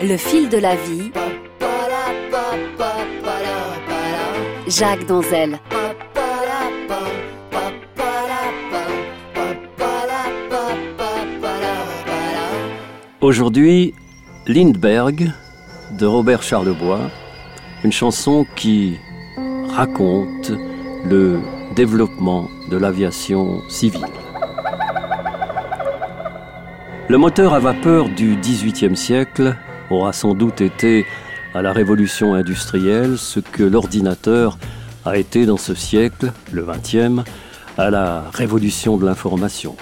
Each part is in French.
Le fil de la vie. Jacques Donzel. Aujourd'hui, Lindbergh de Robert Charlebois, une chanson qui raconte le développement de l'aviation civile. Le moteur à vapeur du XVIIIe siècle aura sans doute été à la révolution industrielle ce que l'ordinateur a été dans ce siècle, le XXe, à la révolution de l'information.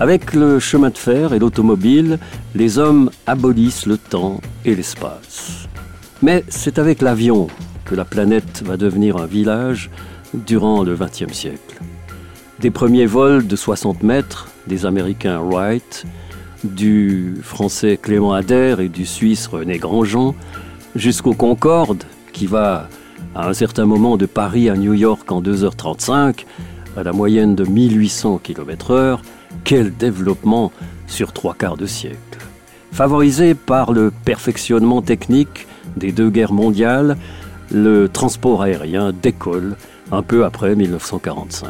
Avec le chemin de fer et l'automobile, les hommes abolissent le temps et l'espace. Mais c'est avec l'avion que la planète va devenir un village durant le XXe siècle. Des premiers vols de 60 mètres des Américains Wright du français Clément Adair et du suisse René Grandjean, jusqu'au Concorde, qui va à un certain moment de Paris à New York en 2h35, à la moyenne de 1800 km/h, quel développement sur trois quarts de siècle. Favorisé par le perfectionnement technique des deux guerres mondiales, le transport aérien décolle un peu après 1945.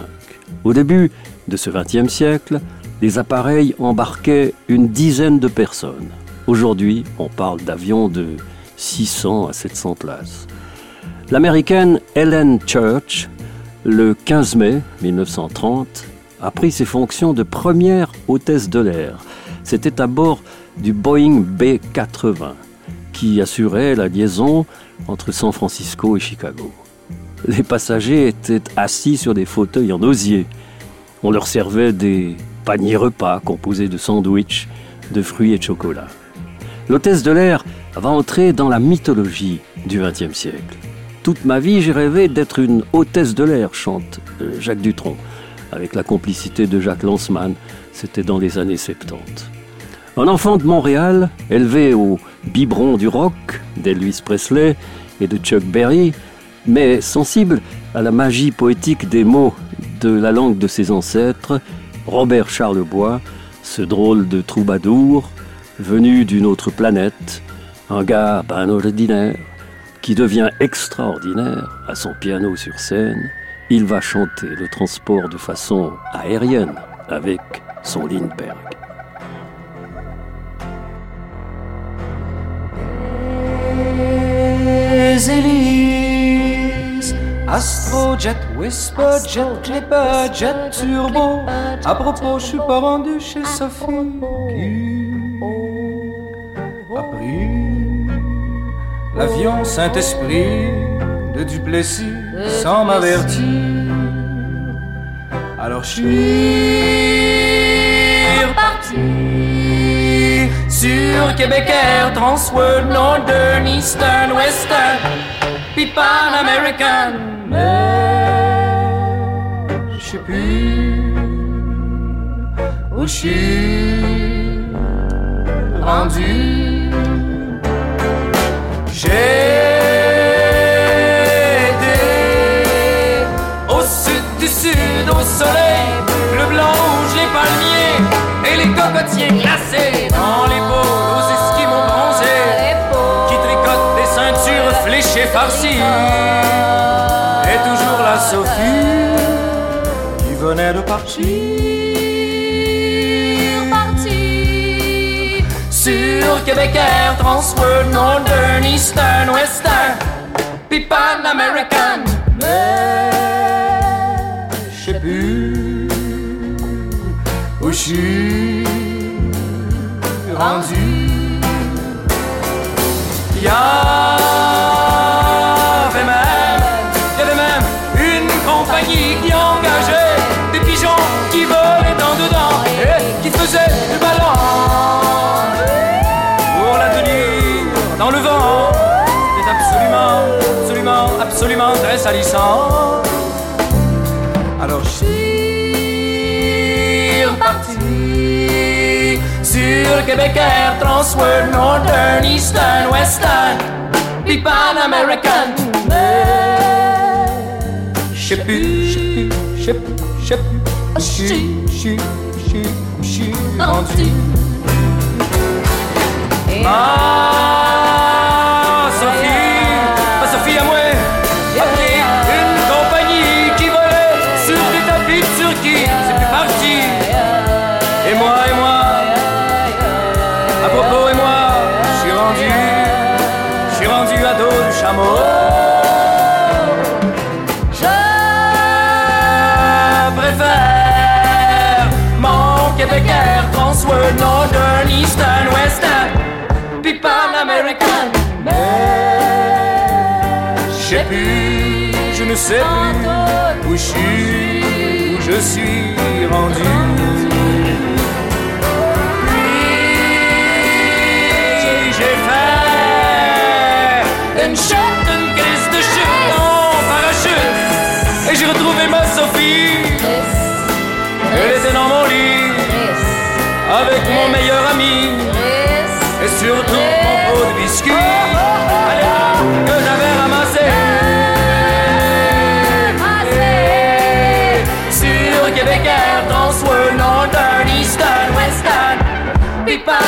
Au début de ce XXe siècle, les appareils embarquaient une dizaine de personnes. Aujourd'hui, on parle d'avions de 600 à 700 places. L'américaine Ellen Church, le 15 mai 1930, a pris ses fonctions de première hôtesse de l'air. C'était à bord du Boeing B-80 qui assurait la liaison entre San Francisco et Chicago. Les passagers étaient assis sur des fauteuils en osier. On leur servait des panier repas composé de sandwichs, de fruits et de chocolat. L'hôtesse de l'air va entrer dans la mythologie du XXe siècle. Toute ma vie, j'ai rêvé d'être une hôtesse de l'air, chante euh, Jacques Dutronc, avec la complicité de Jacques Lanzmann. C'était dans les années 70. Un enfant de Montréal, élevé au biberon du rock d'Elvis Presley et de Chuck Berry, mais sensible à la magie poétique des mots de la langue de ses ancêtres, Robert Charlebois, ce drôle de troubadour, venu d'une autre planète, un gars ben ordinaire, qui devient extraordinaire à son piano sur scène, il va chanter le transport de façon aérienne avec son Lindbergh. Whisperjet, Clipperjet, Turbo. À propos, je suis pas rendu chez Sophie qui a pris l'avion Saint-Esprit de Duplessis sans m'avertir. Alors je suis reparti sur Québec Air, Transworld, Northern, Eastern, Western, puis Pan American. Mais je sais plus rendu. J'ai été au sud du sud, au soleil, le blanc, rouge, les palmiers et les cocotiers glacés dans les pots, aux esquimaux bronzés qui tricotent des ceintures fléchées farcies. Sophie qui venait de. Partir Québec Air, Transworld, Northern, Eastern, Western, puis Pan American. Mais je sais plus où je suis rendu. qui Absolument, absolument, absolument très salissant. Alors je suis reparti sur Québec Air, Transworld, Northern, Eastern, Western, puis Pan American sais plus, je sais plus, je sais plus, je sais plus, je suis, je suis, je suis, je suis rendu. Ah, à propos, et moi, je suis rendu, je suis rendu à dos du chameau. Je préfère mon Québécois François Northern, Eastern, Western, puis pan American. Je sais plus, je ne sais plus où je suis, où je suis rendu. Sur Québec Air, Transworld, Northern, Eastern, Western, Pipa